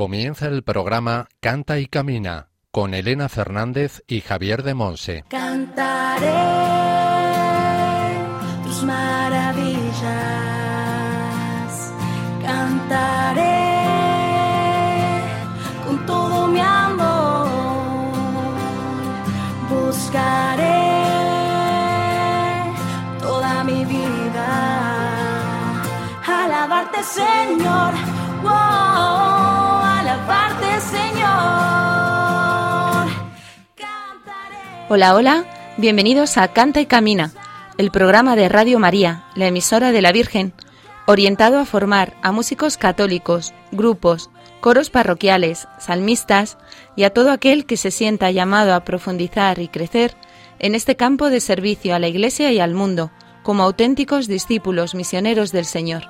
Comienza el programa Canta y Camina con Elena Fernández y Javier de Monse. Cantaré tus maravillas, cantaré con todo mi amor, buscaré toda mi vida, alabarte Señor, Hola, hola, bienvenidos a Canta y Camina, el programa de Radio María, la emisora de la Virgen, orientado a formar a músicos católicos, grupos, coros parroquiales, salmistas y a todo aquel que se sienta llamado a profundizar y crecer en este campo de servicio a la Iglesia y al mundo, como auténticos discípulos misioneros del Señor.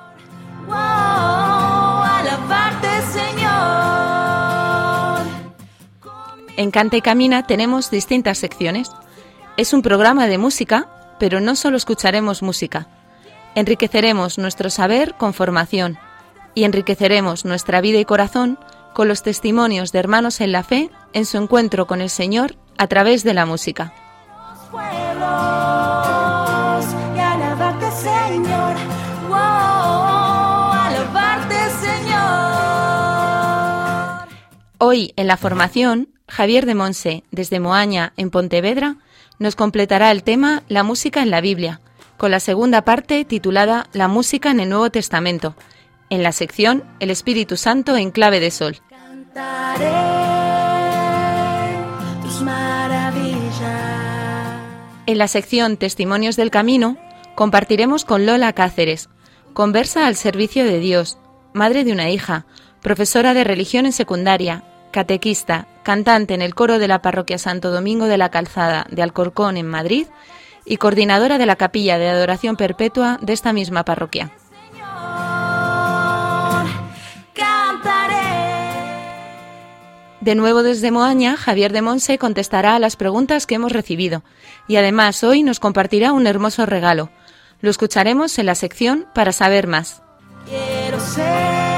En Canta y Camina tenemos distintas secciones. Es un programa de música, pero no solo escucharemos música. Enriqueceremos nuestro saber con formación y enriqueceremos nuestra vida y corazón con los testimonios de hermanos en la fe en su encuentro con el Señor a través de la música. Hoy en la formación, Javier de Monse, desde Moaña, en Pontevedra, nos completará el tema La música en la Biblia, con la segunda parte titulada La música en el Nuevo Testamento, en la sección El Espíritu Santo en clave de sol. Cantaré tus maravillas. En la sección Testimonios del Camino, compartiremos con Lola Cáceres, conversa al servicio de Dios, madre de una hija, profesora de religión en secundaria, catequista, cantante en el coro de la parroquia Santo Domingo de la Calzada de Alcorcón en Madrid y coordinadora de la capilla de adoración perpetua de esta misma parroquia. Cantaré. De nuevo desde Moaña, Javier de Monse contestará a las preguntas que hemos recibido y además hoy nos compartirá un hermoso regalo. Lo escucharemos en la sección para saber más. Quiero ser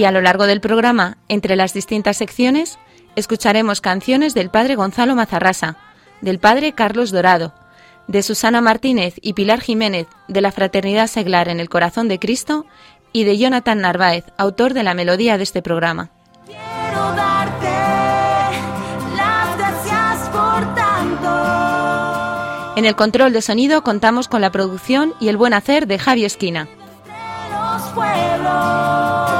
Y a lo largo del programa, entre las distintas secciones, escucharemos canciones del padre Gonzalo Mazarrasa, del padre Carlos Dorado, de Susana Martínez y Pilar Jiménez, de la Fraternidad Seglar en el Corazón de Cristo, y de Jonathan Narváez, autor de la melodía de este programa. Quiero darte las gracias por tanto. En el control de sonido contamos con la producción y el buen hacer de Javi Esquina. De los pueblos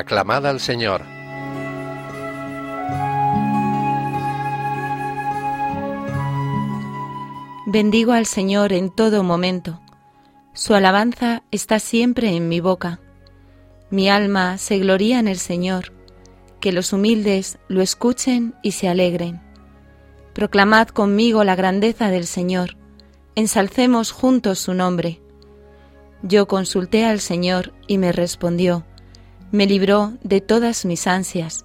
Aclamad al Señor. Bendigo al Señor en todo momento. Su alabanza está siempre en mi boca. Mi alma se gloría en el Señor. Que los humildes lo escuchen y se alegren. Proclamad conmigo la grandeza del Señor. Ensalcemos juntos su nombre. Yo consulté al Señor y me respondió. Me libró de todas mis ansias.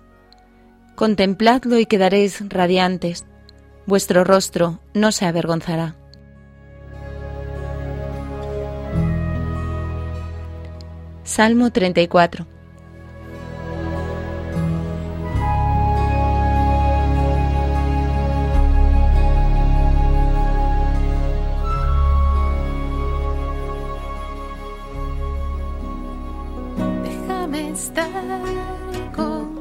Contempladlo y quedaréis radiantes vuestro rostro no se avergonzará. Salmo 34 estar contigo.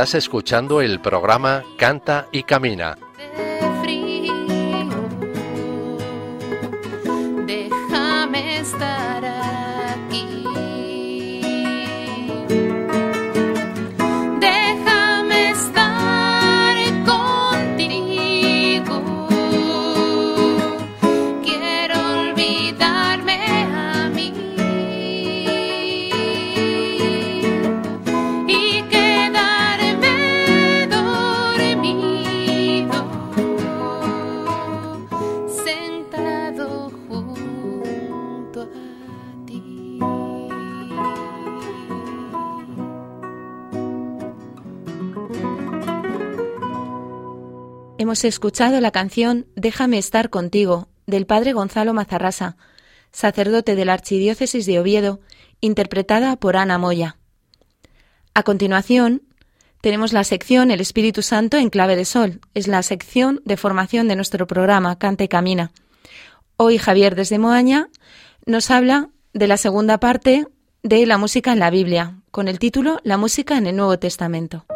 Estás escuchando el programa Canta y Camina Hemos escuchado la canción Déjame estar contigo del padre Gonzalo Mazarrasa, sacerdote de la Archidiócesis de Oviedo, interpretada por Ana Moya. A continuación, tenemos la sección El Espíritu Santo en clave de sol. Es la sección de formación de nuestro programa Canta y Camina. Hoy Javier desde Moaña nos habla de la segunda parte de la música en la Biblia, con el título La música en el Nuevo Testamento.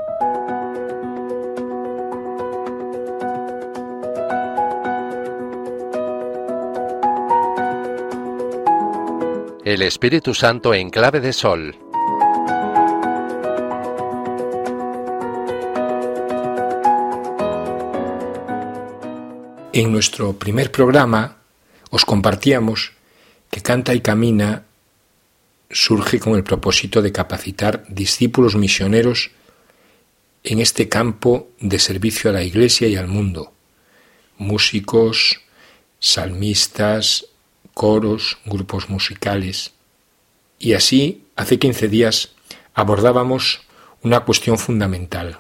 El Espíritu Santo en clave de sol. En nuestro primer programa os compartíamos que Canta y Camina surge con el propósito de capacitar discípulos misioneros en este campo de servicio a la Iglesia y al mundo. Músicos, salmistas, coros, grupos musicales. Y así, hace 15 días, abordábamos una cuestión fundamental.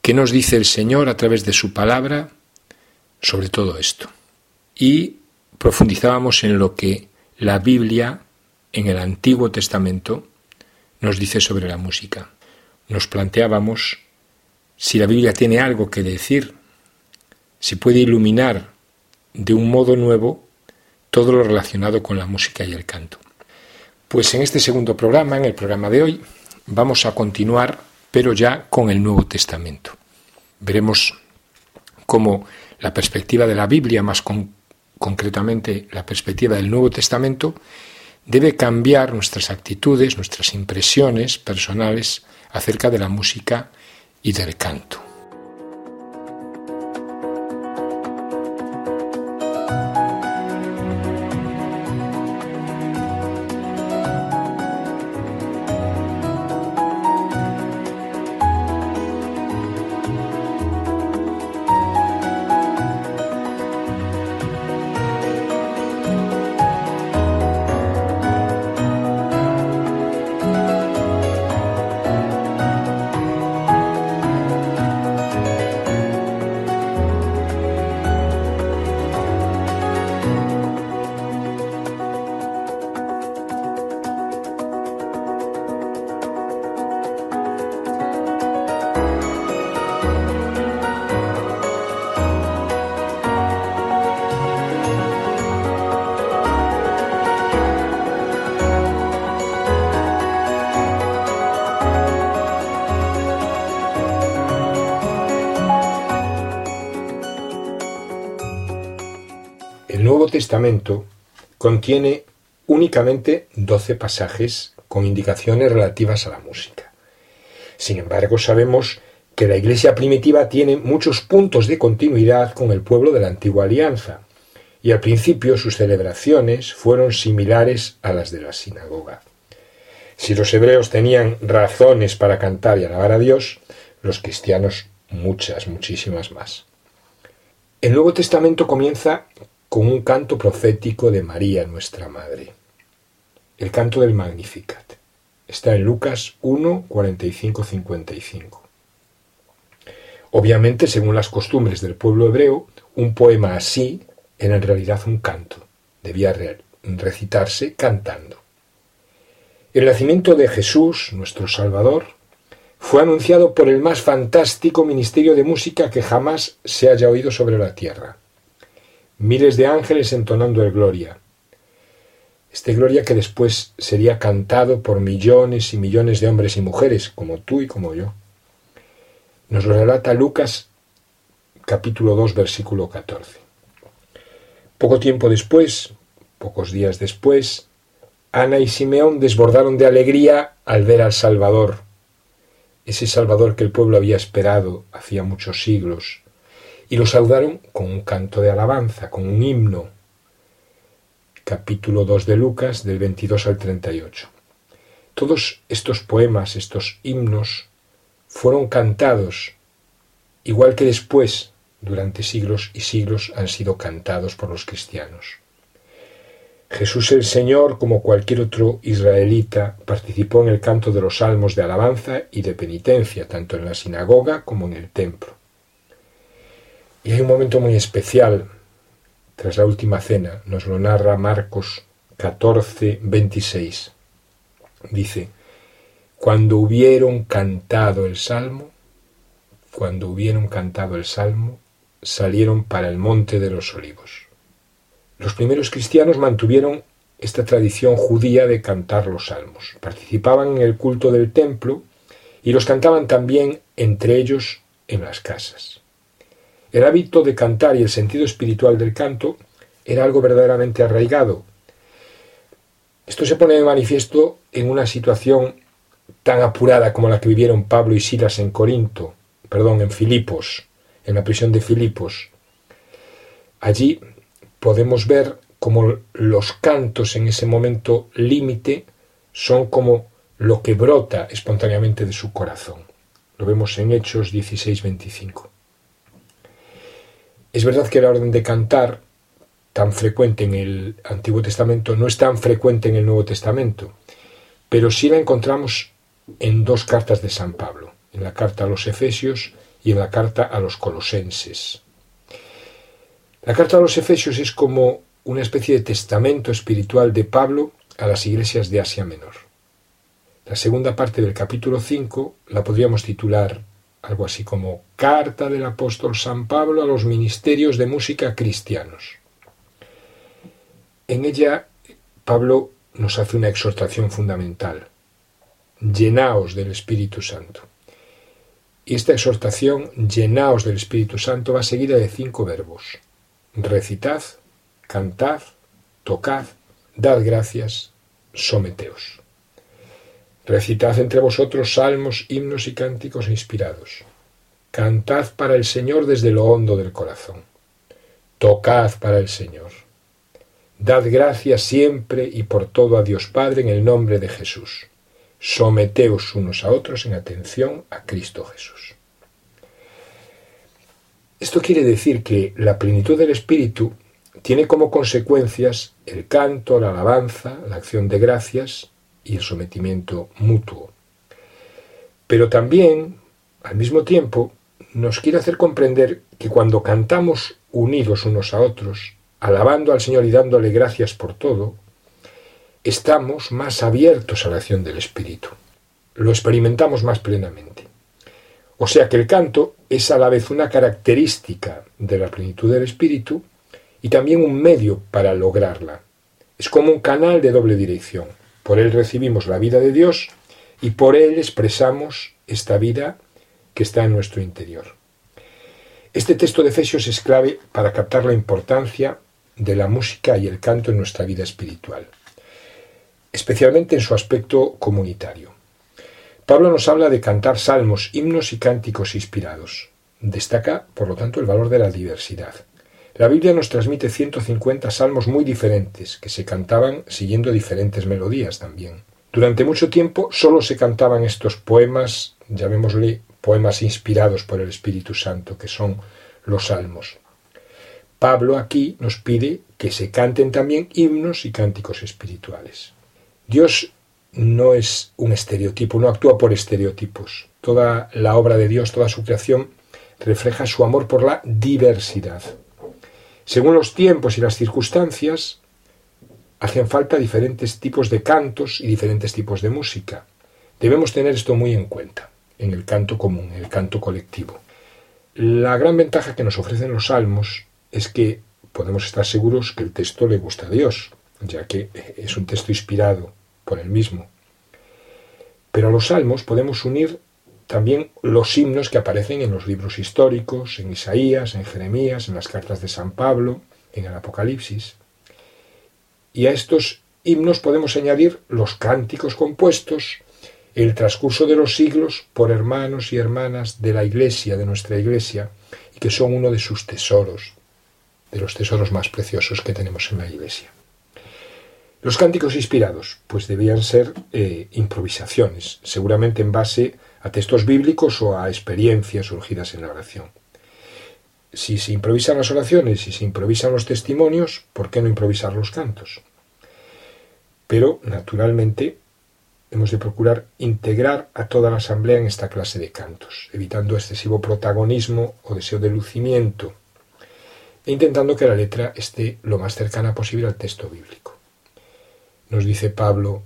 ¿Qué nos dice el Señor a través de su palabra sobre todo esto? Y profundizábamos en lo que la Biblia en el Antiguo Testamento nos dice sobre la música. Nos planteábamos si la Biblia tiene algo que decir, si puede iluminar de un modo nuevo todo lo relacionado con la música y el canto. Pues en este segundo programa, en el programa de hoy, vamos a continuar, pero ya con el Nuevo Testamento. Veremos cómo la perspectiva de la Biblia, más con- concretamente la perspectiva del Nuevo Testamento, debe cambiar nuestras actitudes, nuestras impresiones personales acerca de la música y del canto. Testamento contiene únicamente 12 pasajes con indicaciones relativas a la música. Sin embargo, sabemos que la Iglesia primitiva tiene muchos puntos de continuidad con el pueblo de la antigua alianza, y al principio sus celebraciones fueron similares a las de la sinagoga. Si los hebreos tenían razones para cantar y alabar a Dios, los cristianos muchas, muchísimas más. El Nuevo Testamento comienza con un canto profético de María, nuestra Madre. El canto del Magnificat. Está en Lucas 1, 45, 55. Obviamente, según las costumbres del pueblo hebreo, un poema así era en realidad un canto. Debía recitarse cantando. El nacimiento de Jesús, nuestro Salvador, fue anunciado por el más fantástico ministerio de música que jamás se haya oído sobre la tierra miles de ángeles entonando el Gloria. Este Gloria que después sería cantado por millones y millones de hombres y mujeres, como tú y como yo. Nos lo relata Lucas capítulo 2 versículo 14. Poco tiempo después, pocos días después, Ana y Simeón desbordaron de alegría al ver al Salvador, ese Salvador que el pueblo había esperado hacía muchos siglos, y lo saludaron con un canto de alabanza, con un himno. Capítulo 2 de Lucas, del 22 al 38. Todos estos poemas, estos himnos, fueron cantados, igual que después, durante siglos y siglos, han sido cantados por los cristianos. Jesús el Señor, como cualquier otro israelita, participó en el canto de los salmos de alabanza y de penitencia, tanto en la sinagoga como en el templo. Y hay un momento muy especial tras la última cena, nos lo narra Marcos 14, 26. Dice, cuando hubieron cantado el salmo, cuando hubieron cantado el salmo, salieron para el monte de los olivos. Los primeros cristianos mantuvieron esta tradición judía de cantar los salmos. Participaban en el culto del templo y los cantaban también entre ellos en las casas. El hábito de cantar y el sentido espiritual del canto era algo verdaderamente arraigado. Esto se pone de manifiesto en una situación tan apurada como la que vivieron Pablo y Silas en Corinto, perdón, en Filipos, en la prisión de Filipos. Allí podemos ver cómo los cantos en ese momento límite son como lo que brota espontáneamente de su corazón. Lo vemos en Hechos 16-25. Es verdad que la orden de cantar, tan frecuente en el Antiguo Testamento, no es tan frecuente en el Nuevo Testamento, pero sí la encontramos en dos cartas de San Pablo, en la carta a los Efesios y en la carta a los Colosenses. La carta a los Efesios es como una especie de testamento espiritual de Pablo a las iglesias de Asia Menor. La segunda parte del capítulo 5 la podríamos titular algo así como Carta del apóstol San Pablo a los ministerios de música cristianos. En ella Pablo nos hace una exhortación fundamental. Llenaos del Espíritu Santo. Y esta exhortación, llenaos del Espíritu Santo, va seguida de cinco verbos. Recitad, cantad, tocad, dad gracias, someteos. Recitad entre vosotros salmos, himnos y cánticos inspirados. Cantad para el Señor desde lo hondo del corazón. Tocad para el Señor. Dad gracias siempre y por todo a Dios Padre en el nombre de Jesús. Someteos unos a otros en atención a Cristo Jesús. Esto quiere decir que la plenitud del Espíritu tiene como consecuencias el canto, la alabanza, la acción de gracias y el sometimiento mutuo. Pero también, al mismo tiempo, nos quiere hacer comprender que cuando cantamos unidos unos a otros, alabando al Señor y dándole gracias por todo, estamos más abiertos a la acción del Espíritu. Lo experimentamos más plenamente. O sea que el canto es a la vez una característica de la plenitud del Espíritu y también un medio para lograrla. Es como un canal de doble dirección. Por él recibimos la vida de Dios y por él expresamos esta vida que está en nuestro interior. Este texto de Efesios es clave para captar la importancia de la música y el canto en nuestra vida espiritual, especialmente en su aspecto comunitario. Pablo nos habla de cantar salmos, himnos y cánticos inspirados. Destaca, por lo tanto, el valor de la diversidad. La Biblia nos transmite 150 salmos muy diferentes, que se cantaban siguiendo diferentes melodías también. Durante mucho tiempo solo se cantaban estos poemas, llamémosle poemas inspirados por el Espíritu Santo, que son los salmos. Pablo aquí nos pide que se canten también himnos y cánticos espirituales. Dios no es un estereotipo, no actúa por estereotipos. Toda la obra de Dios, toda su creación, refleja su amor por la diversidad. Según los tiempos y las circunstancias, hacen falta diferentes tipos de cantos y diferentes tipos de música. Debemos tener esto muy en cuenta en el canto común, en el canto colectivo. La gran ventaja que nos ofrecen los salmos es que podemos estar seguros que el texto le gusta a Dios, ya que es un texto inspirado por él mismo. Pero a los salmos podemos unir también los himnos que aparecen en los libros históricos, en Isaías, en Jeremías, en las cartas de San Pablo, en el Apocalipsis. Y a estos himnos podemos añadir los cánticos compuestos, el transcurso de los siglos por hermanos y hermanas de la Iglesia, de nuestra Iglesia, y que son uno de sus tesoros, de los tesoros más preciosos que tenemos en la Iglesia. Los cánticos inspirados, pues debían ser eh, improvisaciones, seguramente en base a textos bíblicos o a experiencias surgidas en la oración. Si se improvisan las oraciones y se improvisan los testimonios, ¿por qué no improvisar los cantos? Pero, naturalmente, hemos de procurar integrar a toda la asamblea en esta clase de cantos, evitando excesivo protagonismo o deseo de lucimiento, e intentando que la letra esté lo más cercana posible al texto bíblico. Nos dice Pablo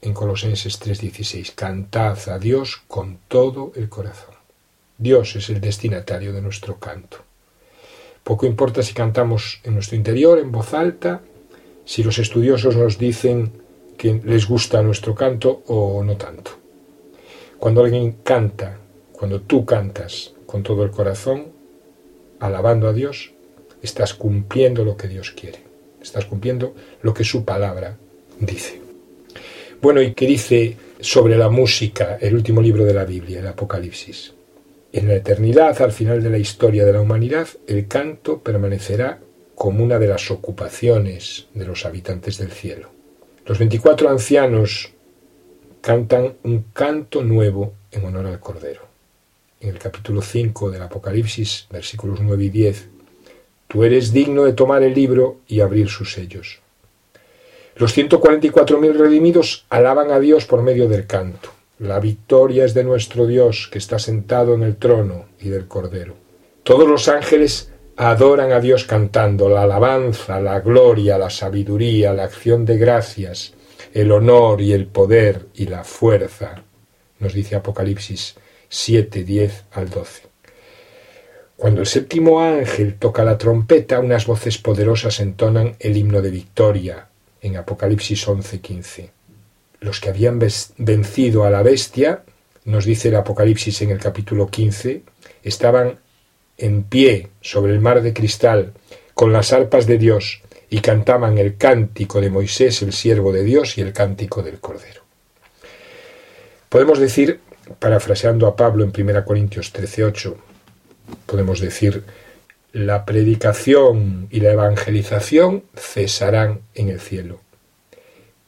en Colosenses 3:16, cantad a Dios con todo el corazón. Dios es el destinatario de nuestro canto. Poco importa si cantamos en nuestro interior, en voz alta, si los estudiosos nos dicen que les gusta nuestro canto o no tanto. Cuando alguien canta, cuando tú cantas con todo el corazón, alabando a Dios, estás cumpliendo lo que Dios quiere, estás cumpliendo lo que su palabra dice. Bueno, ¿y qué dice sobre la música el último libro de la Biblia, el Apocalipsis? En la eternidad, al final de la historia de la humanidad, el canto permanecerá como una de las ocupaciones de los habitantes del cielo. Los veinticuatro ancianos cantan un canto nuevo en honor al Cordero. En el capítulo 5 del Apocalipsis, versículos 9 y 10, Tú eres digno de tomar el libro y abrir sus sellos. Los 144.000 redimidos alaban a Dios por medio del canto. La victoria es de nuestro Dios que está sentado en el trono y del Cordero. Todos los ángeles adoran a Dios cantando la alabanza, la gloria, la sabiduría, la acción de gracias, el honor y el poder y la fuerza, nos dice Apocalipsis 7, 10 al 12. Cuando el séptimo ángel toca la trompeta, unas voces poderosas entonan el himno de victoria en Apocalipsis 11, 15. Los que habían vencido a la bestia, nos dice el Apocalipsis en el capítulo 15, estaban en pie sobre el mar de cristal, con las arpas de Dios, y cantaban el cántico de Moisés, el siervo de Dios, y el cántico del Cordero. Podemos decir, parafraseando a Pablo en 1 Corintios 13:8, podemos decir, la predicación y la evangelización cesarán en el cielo,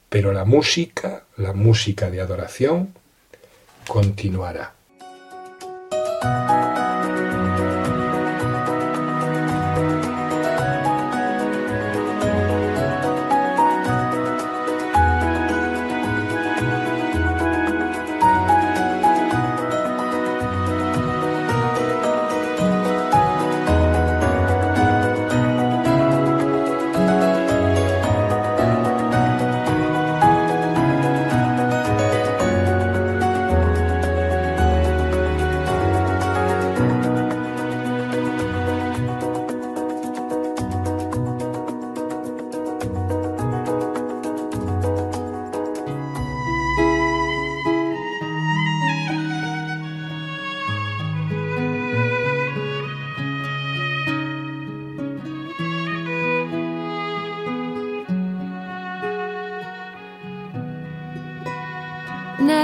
pero la música, la música de adoración, continuará.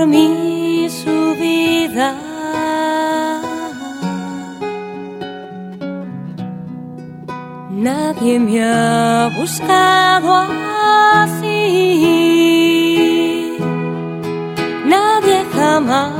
Por mí su vida. Nadie me ha buscado así. Nadie jamás.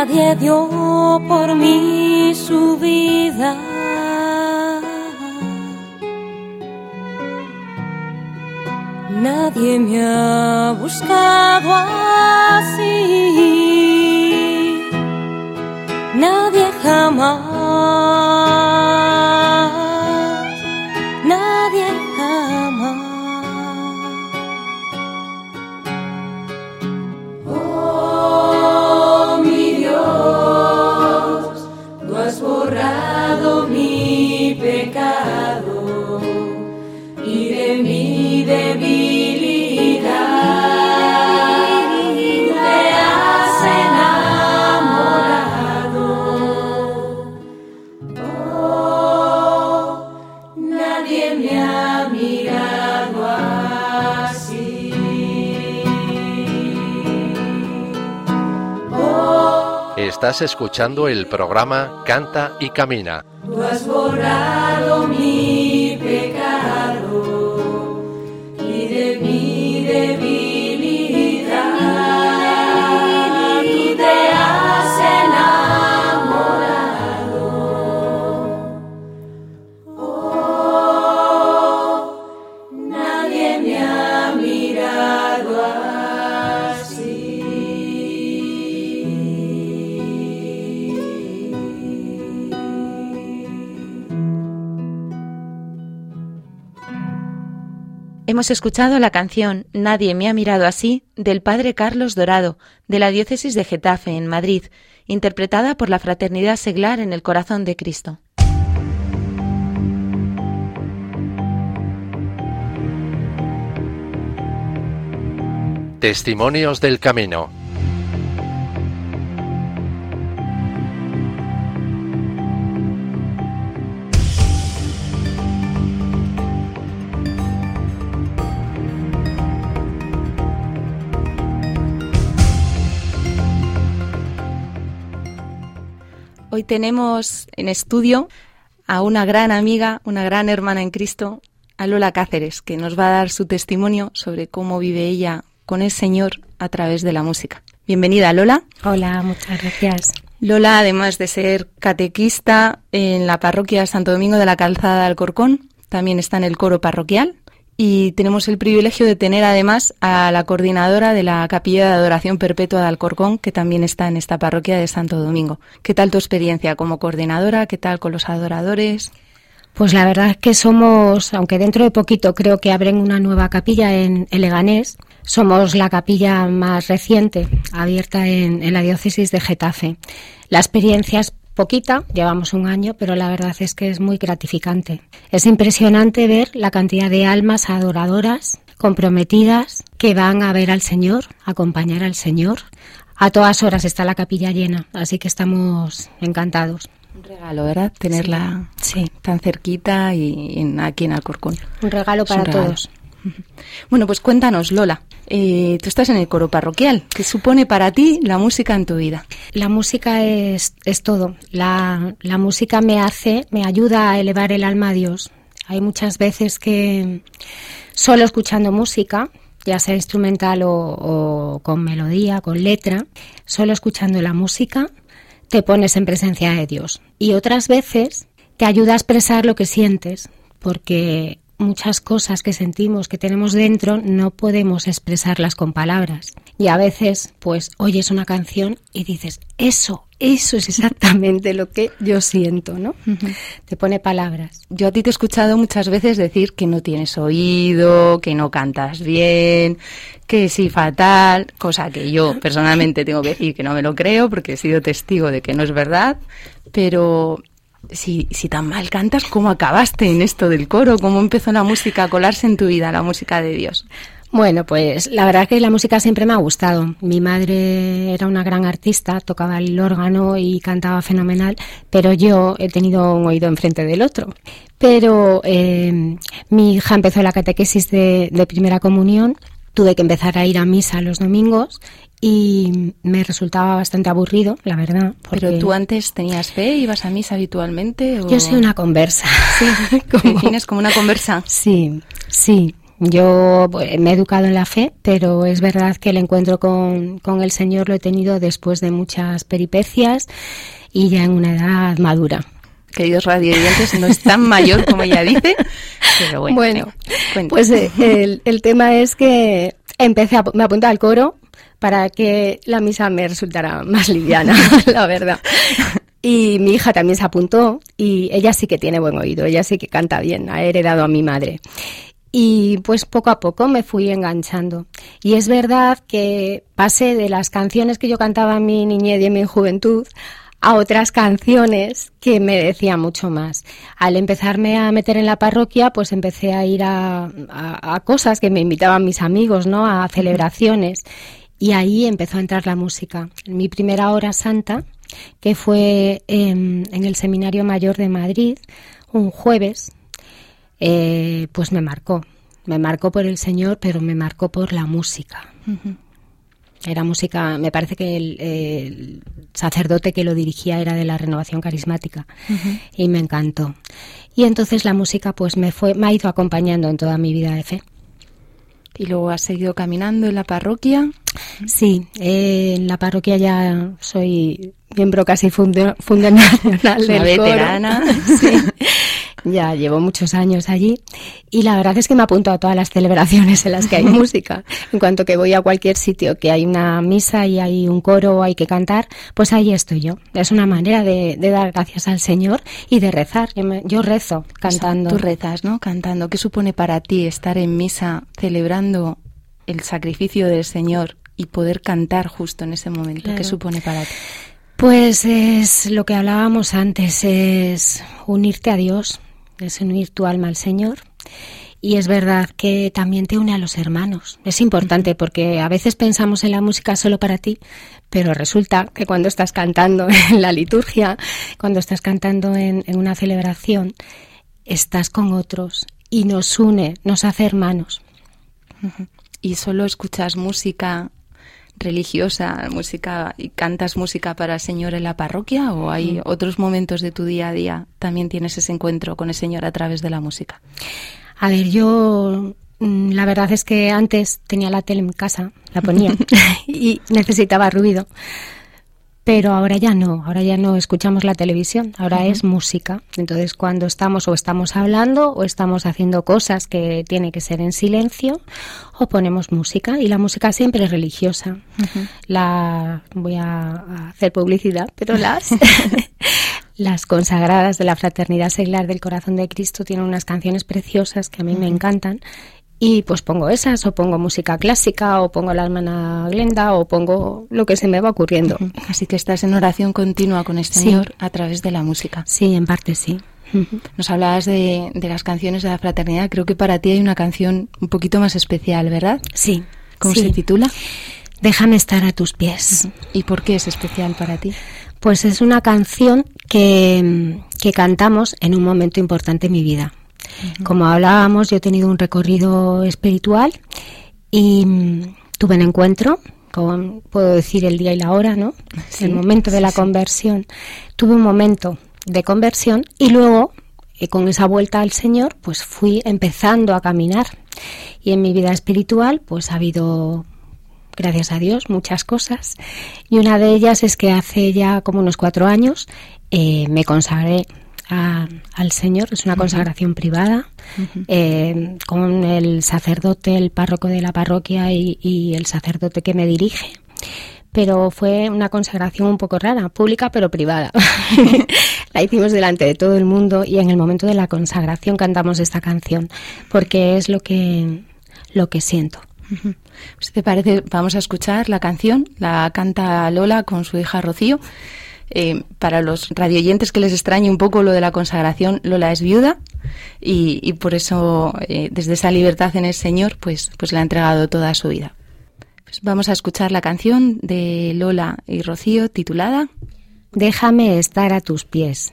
Nadie dio por mí su vida. Nadie me ha buscado así. Nadie jamás. Estás escuchando el programa Canta y Camina. Hemos escuchado la canción Nadie me ha mirado así del padre Carlos Dorado, de la diócesis de Getafe, en Madrid, interpretada por la Fraternidad Seglar en el Corazón de Cristo. Testimonios del Camino. Hoy tenemos en estudio a una gran amiga, una gran hermana en Cristo, a Lola Cáceres, que nos va a dar su testimonio sobre cómo vive ella con el Señor a través de la música. Bienvenida, Lola. Hola, muchas gracias. Lola, además de ser catequista en la parroquia Santo Domingo de la Calzada de Alcorcón, también está en el coro parroquial y tenemos el privilegio de tener además a la coordinadora de la Capilla de Adoración Perpetua de Alcorcón, que también está en esta parroquia de Santo Domingo. ¿Qué tal tu experiencia como coordinadora? ¿Qué tal con los adoradores? Pues la verdad es que somos, aunque dentro de poquito creo que abren una nueva capilla en el Leganés, somos la capilla más reciente abierta en, en la diócesis de Getafe. La experiencia es poquita, llevamos un año, pero la verdad es que es muy gratificante. Es impresionante ver la cantidad de almas adoradoras, comprometidas, que van a ver al Señor, a acompañar al Señor. A todas horas está la capilla llena, así que estamos encantados. Un regalo, ¿verdad? Tenerla sí. tan cerquita y en- aquí en Alcorcón. Un regalo para un regalo. todos. Bueno, pues cuéntanos, Lola. eh, tú estás en el coro parroquial. ¿Qué supone para ti la música en tu vida? La música es, todo. La, la música me hace, me ayuda a elevar el alma a Dios. Hay muchas veces que solo escuchando música, ya sea instrumental o, o con melodía, con letra, solo escuchando la música, te pones en presencia de Dios. Y otras veces te ayuda a expresar lo que sientes, porque muchas cosas que sentimos, que tenemos dentro, no podemos expresarlas con palabras. Y a veces, pues, oyes una canción y dices, eso, eso es exactamente lo que yo siento, ¿no? Te pone palabras. Yo a ti te he escuchado muchas veces decir que no tienes oído, que no cantas bien, que sí fatal, cosa que yo personalmente tengo que decir que no me lo creo porque he sido testigo de que no es verdad, pero si, si tan mal cantas, ¿cómo acabaste en esto del coro? ¿Cómo empezó la música a colarse en tu vida, la música de Dios? Bueno, pues la verdad que la música siempre me ha gustado. Mi madre era una gran artista, tocaba el órgano y cantaba fenomenal, pero yo he tenido un oído enfrente del otro. Pero eh, mi hija empezó la catequesis de, de primera comunión, tuve que empezar a ir a misa los domingos y me resultaba bastante aburrido, la verdad. Pero porque tú antes tenías fe, ibas a misa habitualmente. O... Yo soy una conversa. Sí, te defines como una conversa. Sí, sí. Yo pues, me he educado en la fe, pero es verdad que el encuentro con, con el Señor lo he tenido después de muchas peripecias y ya en una edad madura. Queridos radioyentes, no es tan mayor como ella dice, pero bueno. Bueno. Pues eh, el, el tema es que empecé a, me apunté al coro para que la misa me resultara más liviana, la verdad. Y mi hija también se apuntó y ella sí que tiene buen oído, ella sí que canta bien, ha heredado a mi madre. Y pues poco a poco me fui enganchando. Y es verdad que pasé de las canciones que yo cantaba en mi niñez y en mi juventud a otras canciones que me decían mucho más. Al empezarme a meter en la parroquia, pues empecé a ir a, a, a cosas que me invitaban mis amigos, ¿no? A celebraciones. Y ahí empezó a entrar la música. Mi primera hora santa, que fue en, en el Seminario Mayor de Madrid, un jueves, eh, pues me marcó. Me marcó por el Señor, pero me marcó por la música. Era música, me parece que el, el sacerdote que lo dirigía era de la renovación carismática y me encantó. Y entonces la música pues me fue, me ha ido acompañando en toda mi vida de fe. ¿Y luego has seguido caminando en la parroquia? Sí, eh, en la parroquia ya soy miembro casi fundacional del coro. veterana. Sí. Ya llevo muchos años allí y la verdad es que me apunto a todas las celebraciones en las que hay música. En cuanto que voy a cualquier sitio que hay una misa y hay un coro o hay que cantar, pues ahí estoy yo. Es una manera de, de dar gracias al Señor y de rezar. Yo me- Yo rezo cantando. Tú rezas, ¿no? Cantando. ¿Qué supone para ti estar en misa celebrando el sacrificio del Señor y poder cantar justo en ese momento? ¿Qué supone para ti? Pues es lo que hablábamos antes, es unirte a Dios, es unir tu alma al Señor. Y es verdad que también te une a los hermanos. Es importante porque a veces pensamos en la música solo para ti, pero resulta que cuando estás cantando en la liturgia, cuando estás cantando en, en una celebración, estás con otros y nos une, nos hace hermanos. ¿Y solo escuchas música religiosa, música y cantas música para el Señor en la parroquia o hay otros momentos de tu día a día también tienes ese encuentro con el Señor a través de la música? A ver, yo mm, la verdad es que antes tenía la tele en casa, la ponía y necesitaba ruido. Pero ahora ya no, ahora ya no escuchamos la televisión, ahora es música. Entonces cuando estamos o estamos hablando o estamos haciendo cosas que tiene que ser en silencio o ponemos música y la música siempre es religiosa. La voy a hacer publicidad, pero las las consagradas de la Fraternidad Seglar del Corazón de Cristo tienen unas canciones preciosas que a mí me encantan. Y pues pongo esas, o pongo música clásica, o pongo la hermana Glenda, o pongo lo que se me va ocurriendo. Así que estás en oración continua con el Sí. Señor a través de la música. Sí, en parte sí. Nos hablabas de, de las canciones de la fraternidad. Creo que para ti hay una canción un poquito más especial, ¿verdad? Sí. ¿Cómo sí. se titula? Déjame estar a tus pies. ¿Y por qué es especial para ti? Pues es una canción que, que cantamos en un momento importante en mi vida. Como hablábamos, yo he tenido un recorrido espiritual y mm, tuve un encuentro con, puedo decir, el día y la hora, ¿no? Sí, el momento de sí, la sí. conversión. Tuve un momento de conversión y luego, eh, con esa vuelta al Señor, pues fui empezando a caminar. Y en mi vida espiritual, pues ha habido gracias a Dios, muchas cosas. Y una de ellas es que hace ya como unos cuatro años eh, me consagré a- al Señor. Es una consagración privada eh, con el sacerdote, el párroco de la parroquia y, y el sacerdote que me dirige. Pero fue una consagración un poco rara, pública pero privada. la hicimos delante de todo el mundo y en el momento de la consagración cantamos esta canción porque es lo que lo que siento. Si te parece, vamos a escuchar la canción. La canta Lola con su hija Rocío. Eh, para los radioyentes que les extrañe un poco lo de la consagración, Lola es viuda y, por eso, eh, desde esa libertad en el Señor, pues, pues le ha entregado toda su vida. Pues vamos a escuchar la canción de Lola y Rocío titulada Déjame estar a tus pies.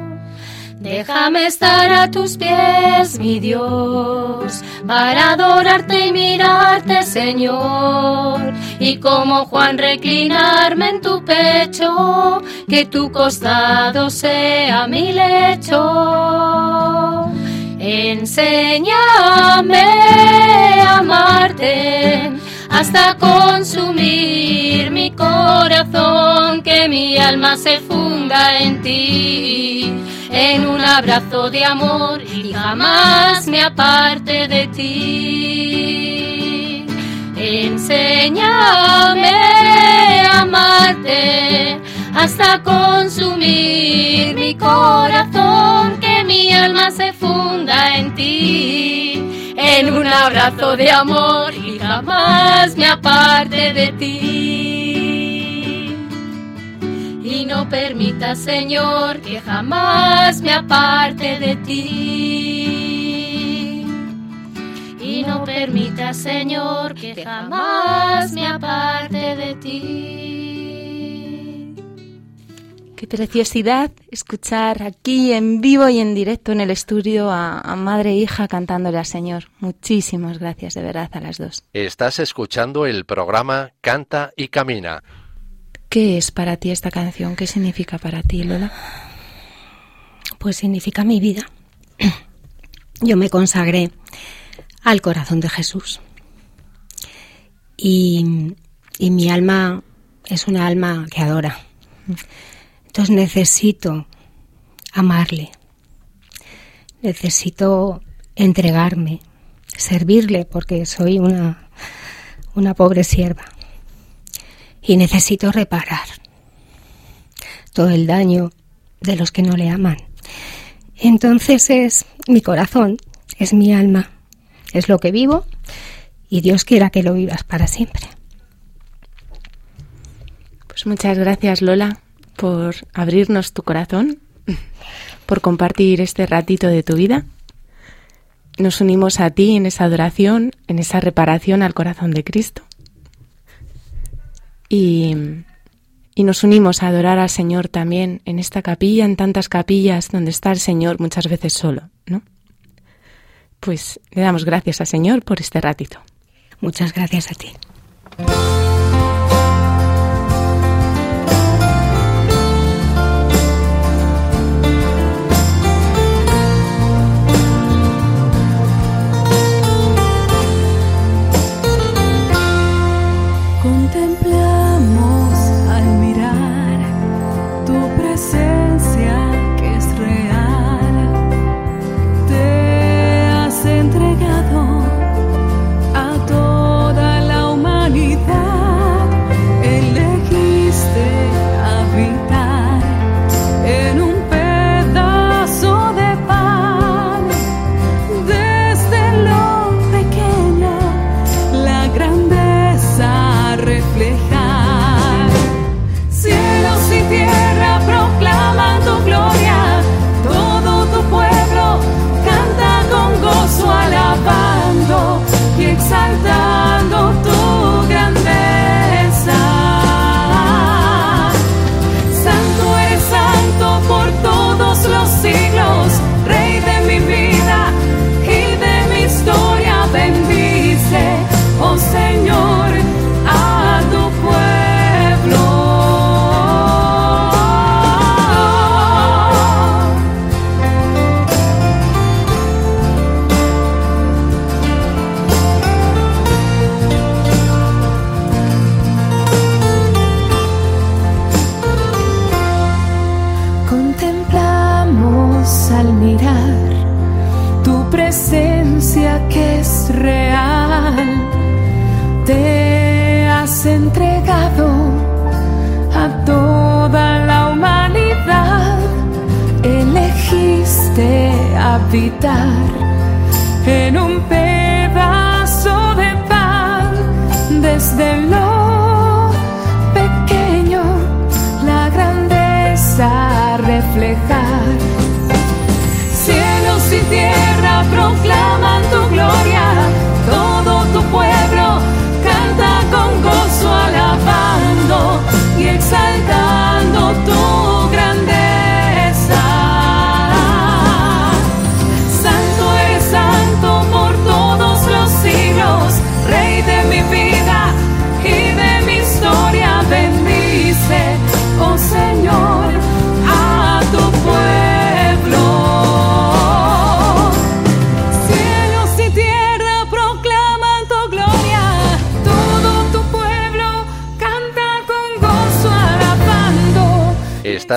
Déjame estar a tus pies, mi Dios, para adorarte y mirarte, Señor. Y como Juan reclinarme en tu pecho, que tu costado sea mi lecho. Enséñame a amarte hasta consumir mi corazón, que mi alma se funda en ti, en un abrazo de amor y jamás me aparte de ti. Enséñame a amarte hasta consumir mi corazón, que mi alma se funda en ti, en un abrazo de amor y jamás me aparte de ti. Permita, Señor, que jamás me aparte de ti. Y no permita, Señor, que jamás me aparte de ti. Qué preciosidad escuchar aquí en vivo y en directo en el estudio a, a, madre e hija cantándole al Señor. Muchísimas gracias de verdad a las dos. Estás escuchando el programa Canta y Camina ¿Qué es para ti esta canción? ¿Qué significa para ti, Lola? Pues significa mi vida. Yo me consagré al corazón de Jesús. Y, y mi alma es una alma que adora. Entonces necesito amarle. Necesito entregarme, servirle, porque soy una, una pobre sierva y necesito reparar todo el daño de los que no le aman. Entonces es mi corazón, es mi alma, es lo que vivo y Dios quiera que lo vivas para siempre. Pues muchas gracias Lola por abrirnos tu corazón, por compartir este ratito de tu vida. Nos unimos a ti en esa adoración, en esa reparación al corazón de Cristo y, y nos unimos a adorar al Señor también en esta capilla, en tantas capillas donde está el Señor muchas veces solo, ¿no? Pues le damos gracias al Señor por este ratito. Muchas gracias a ti.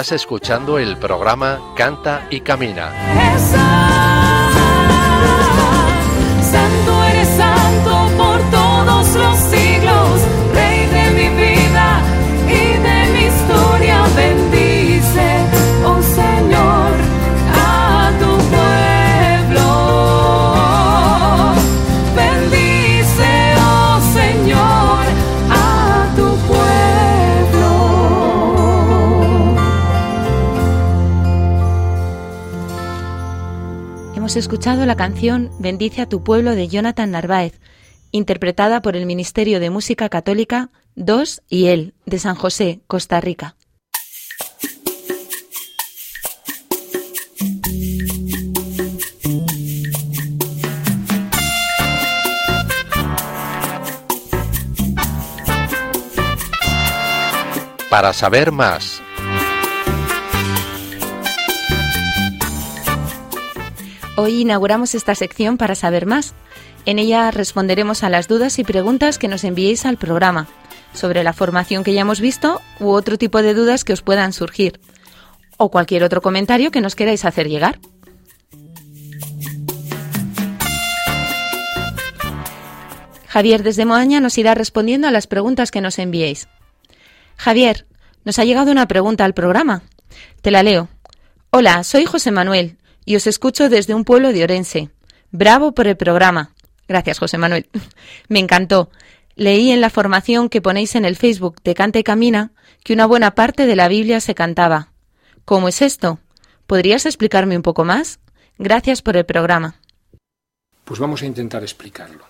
Estás escuchando el programa Canta y Camina. Hemos escuchado la canción Bendice a tu pueblo de Jonathan Narváez, interpretada por el Ministerio de Música Católica 2 y él, de San José, Costa Rica. Para saber más Hoy inauguramos esta sección para saber más. En ella responderemos a las dudas y preguntas que nos enviéis al programa sobre la formación que ya hemos visto u otro tipo de dudas que os puedan surgir o cualquier otro comentario que nos queráis hacer llegar. Javier desde Moaña nos irá respondiendo a las preguntas que nos enviéis. Javier, nos ha llegado una pregunta al programa. Te la leo. Hola, soy José Manuel y os escucho desde un pueblo de Orense. Bravo por el programa. Gracias, José Manuel. Me encantó. Leí en la formación que ponéis en el Facebook de Canta y Camina que una buena parte de la Biblia se cantaba. ¿Cómo es esto? ¿Podrías explicarme un poco más? Gracias por el programa. Pues vamos a intentar explicarlo.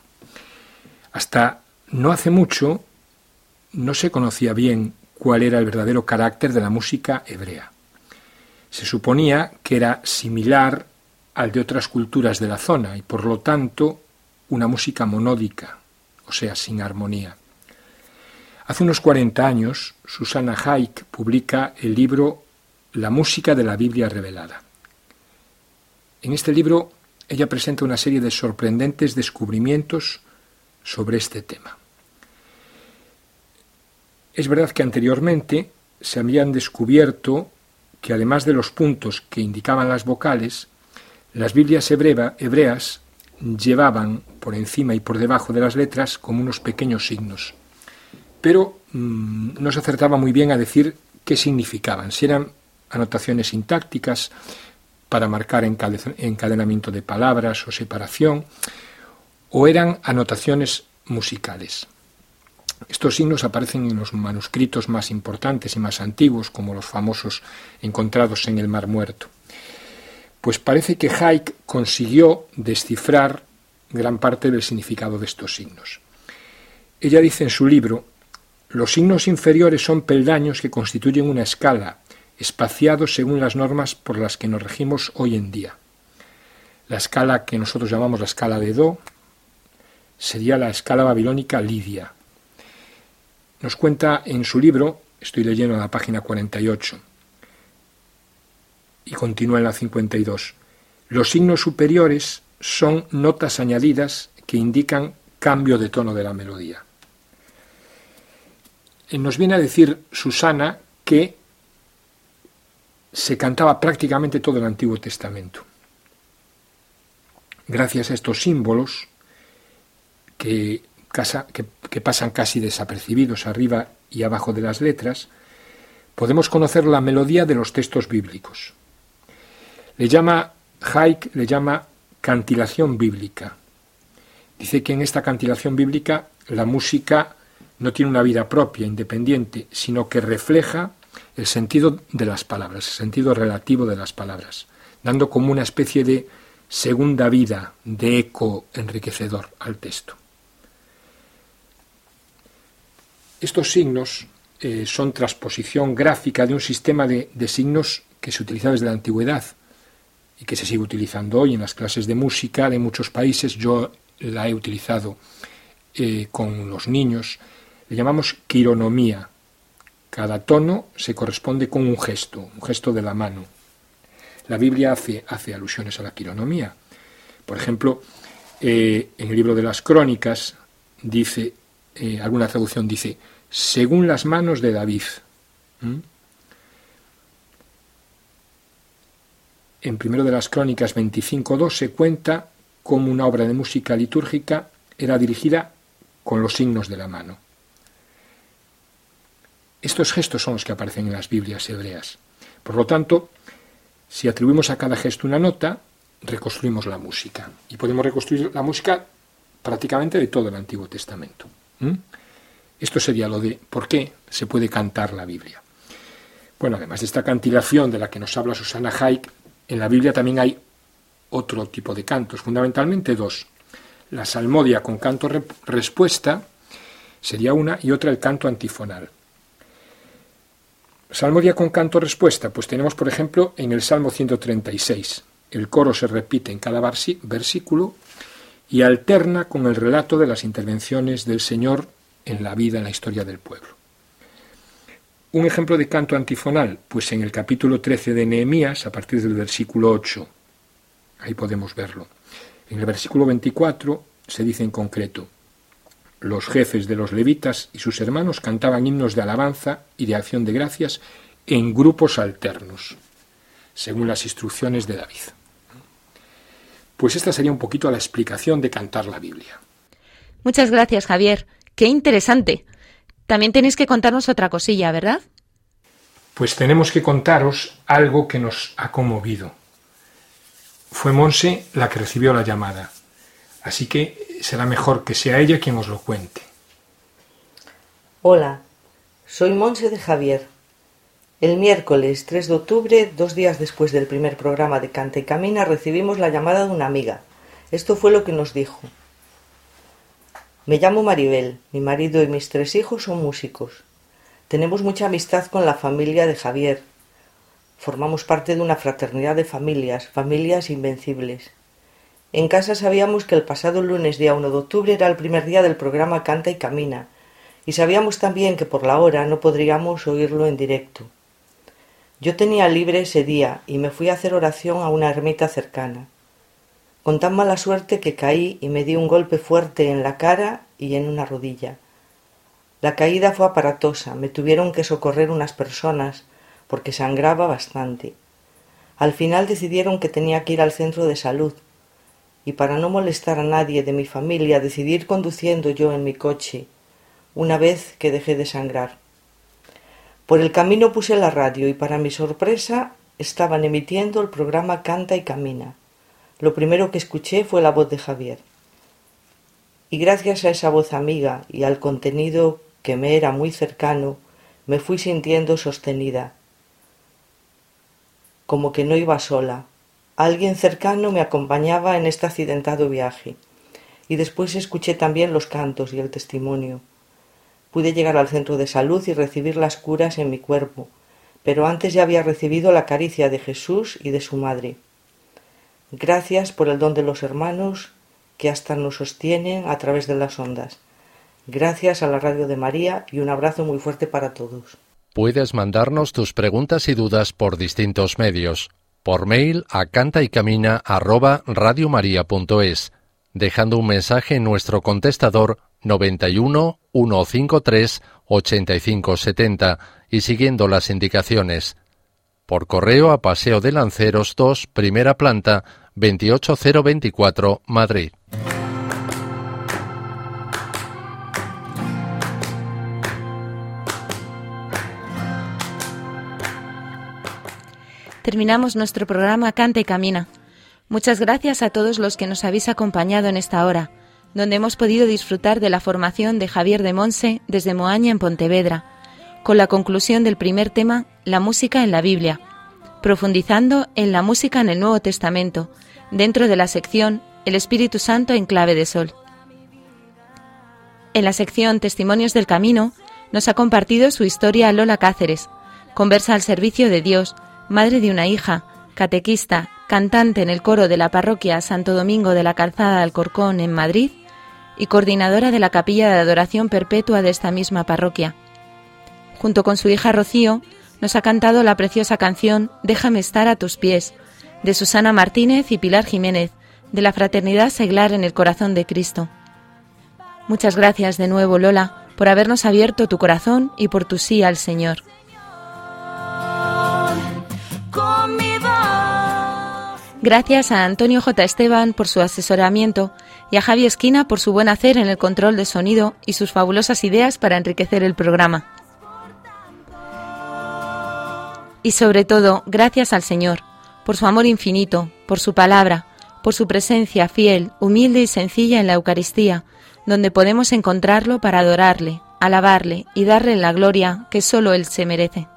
Hasta no hace mucho no se conocía bien cuál era el verdadero carácter de la música hebrea. Se suponía que era similar al de otras culturas de la zona y por lo tanto una música monódica, o sea, sin armonía. Hace unos 40 años, Susana Haik publica el libro La música de la Biblia revelada. En este libro ella presenta una serie de sorprendentes descubrimientos sobre este tema. Es verdad que anteriormente se habían descubierto que además de los puntos que indicaban las vocales, las Biblias hebreas llevaban por encima y por debajo de las letras como unos pequeños signos. Pero mmm, no se acertaba muy bien a decir qué significaban, si eran anotaciones sintácticas para marcar encadenamiento de palabras o separación, o eran anotaciones musicales. Estos signos aparecen en los manuscritos más importantes y más antiguos, como los famosos encontrados en el Mar Muerto. Pues parece que Hayek consiguió descifrar gran parte del significado de estos signos. Ella dice en su libro, los signos inferiores son peldaños que constituyen una escala, espaciados según las normas por las que nos regimos hoy en día. La escala que nosotros llamamos la escala de Do sería la escala babilónica Lidia, nos cuenta en su libro, estoy leyendo la página 48, y continúa en la 52, los signos superiores son notas añadidas que indican cambio de tono de la melodía. Eh, nos viene a decir Susana que se cantaba prácticamente todo el Antiguo Testamento. Gracias a estos símbolos que que, pasan casi desapercibidos arriba y abajo de las letras, podemos conocer la melodía de los textos bíblicos. Le llama, Haik le llama cantilación bíblica. Dice que en esta cantilación bíblica la música no tiene una vida propia, independiente, sino que refleja el sentido de las palabras, el sentido relativo de las palabras, dando como una especie de segunda vida, de eco enriquecedor al texto. Estos signos eh, son transposición gráfica de un sistema de, signos que se utilizaba desde la antigüedad y que se sigue utilizando hoy en las clases de música de muchos países. Yo la he utilizado eh, con los niños. Le llamamos quironomía. Cada tono se corresponde con un gesto, un gesto de la mano. La Biblia hace, hace alusiones a la quironomía. Por ejemplo, eh, en el libro de las crónicas dice, alguna traducción dice, según las manos de David. En primero de las Crónicas 25.2 se cuenta cómo una obra de música litúrgica era dirigida con los signos de la mano. Estos gestos son los que aparecen en las Biblias hebreas. Por lo tanto, si atribuimos a cada gesto una nota, reconstruimos la música. Y podemos reconstruir la música prácticamente de todo el Antiguo Testamento. ¿Mm? Esto sería lo de por qué se puede cantar la Biblia. Bueno, además de esta cantilación de la que nos habla Susana Haik, en la Biblia también hay otro tipo de cantos, fundamentalmente dos. La salmodia con canto respuesta sería una y otra el canto antifonal. Salmodia con canto respuesta, pues tenemos por ejemplo en el Salmo 136. El coro se repite en cada versículo y alterna con el relato de las intervenciones del Señor en la vida, en la historia del pueblo. Un ejemplo de canto antifonal, pues en el capítulo 13 de Nehemías, a partir del versículo 8, ahí podemos verlo. En el versículo 24 se dice en concreto, los jefes de los levitas y sus hermanos cantaban himnos de alabanza y de acción de gracias en grupos alternos, según las instrucciones de David. Pues esta sería un poquito la explicación de cantar la Biblia. Muchas gracias, Javier. Qué interesante. También tenéis que contarnos otra cosilla, ¿verdad? Pues tenemos que contaros algo que nos ha conmovido. Fue Monse la que recibió la llamada. Así que será mejor que sea ella quien os lo cuente. Hola, soy Monse de Javier. El miércoles 3 de octubre, dos días después del primer programa de Canta y Camina, recibimos la llamada de una amiga. Esto fue lo que nos dijo. Me llamo Maribel, mi marido y mis tres hijos son músicos. Tenemos mucha amistad con la familia de Javier. Formamos parte de una fraternidad de familias, familias invencibles. En casa sabíamos que el pasado lunes día 1 de octubre era el primer día del programa Canta y Camina, y sabíamos también que por la hora no podríamos oírlo en directo. Yo tenía libre ese día y me fui a hacer oración a una ermita cercana. Con tan mala suerte que caí y me di un golpe fuerte en la cara y en una rodilla. La caída fue aparatosa, me tuvieron que socorrer unas personas porque sangraba bastante. Al final decidieron que tenía que ir al centro de salud, y para no molestar a nadie de mi familia decidí ir conduciendo yo en mi coche, una vez que dejé de sangrar. Por el camino puse la radio y para mi sorpresa estaban emitiendo el programa Canta y Camina. Lo primero que escuché fue la voz de Javier. Y gracias a esa voz amiga y al contenido que me era muy cercano, me fui sintiendo sostenida, como que no iba sola, Alguien cercano me acompañaba en este accidentado viaje, y después escuché también los cantos y el testimonio. Pude llegar al centro de salud y recibir las curas en mi cuerpo, pero antes ya había recibido la caricia de Jesús y de su madre. Gracias por el don de los hermanos que hasta nos sostienen a través de las ondas. Gracias a la Radio de María y un abrazo muy fuerte para todos. Puedes mandarnos tus preguntas y dudas por distintos medios por mail a cantaycamina@radiomaria.es, dejando un mensaje en nuestro contestador 91 153 8570 y siguiendo las indicaciones. Por correo a Paseo de Lanceros 2, primera planta, 28024, Madrid. terminamos nuestro programa Canta y Camina. Muchas gracias a todos los que nos habéis acompañado en esta hora, donde hemos podido disfrutar de la formación de Javier de Monse desde Moaña en Pontevedra, con la conclusión del primer tema, la música en la Biblia, profundizando en la música en el Nuevo Testamento, dentro de la sección El Espíritu Santo en clave de sol. En la sección Testimonios del Camino, nos ha compartido su historia Lola Cáceres, conversa al servicio de Dios, madre de una hija, catequista, cantante en el coro de la parroquia Santo Domingo de la Calzada Alcorcón en Madrid y coordinadora de la capilla de adoración perpetua de esta misma parroquia. Junto con su hija Rocío, nos ha cantado la preciosa canción Déjame estar a tus pies, de Susana Martínez y Pilar Jiménez, de la Fraternidad Seglar en el Corazón de Cristo. Muchas gracias de nuevo, Lola, por habernos abierto tu corazón y por tu sí al Señor. Gracias a Antonio J. Esteban por su asesoramiento y a Javi Esquina por su buen hacer en el control de sonido y sus fabulosas ideas para enriquecer el programa. Y sobre todo, gracias al Señor, por su amor infinito, por su palabra, por su presencia fiel, humilde y sencilla en la Eucaristía, donde podemos encontrarlo para adorarle, alabarle y darle la gloria que solo Él se merece.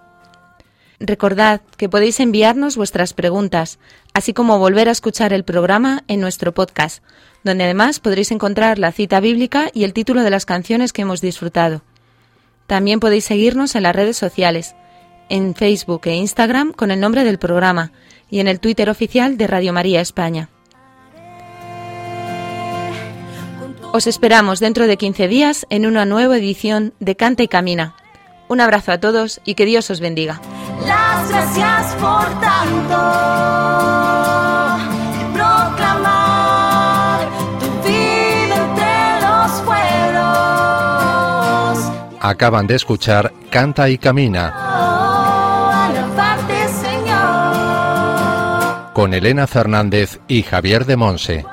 Recordad que podéis enviarnos vuestras preguntas, así como volver a escuchar el programa en nuestro podcast, donde además podréis encontrar la cita bíblica y el título de las canciones que hemos disfrutado. También podéis seguirnos en las redes sociales, en Facebook e Instagram con el nombre del programa y en el Twitter oficial de Radio María España. Os esperamos dentro de 15 días en una nueva edición de Canta y Camina. Un abrazo a todos y que Dios os bendiga. Las gracias por tanto. y proclamar tu vida entre los pueblos. Acaban de escuchar Canta y Camina Oh, alabarte, Señor. con Elena Fernández y Javier de Monse. Oh,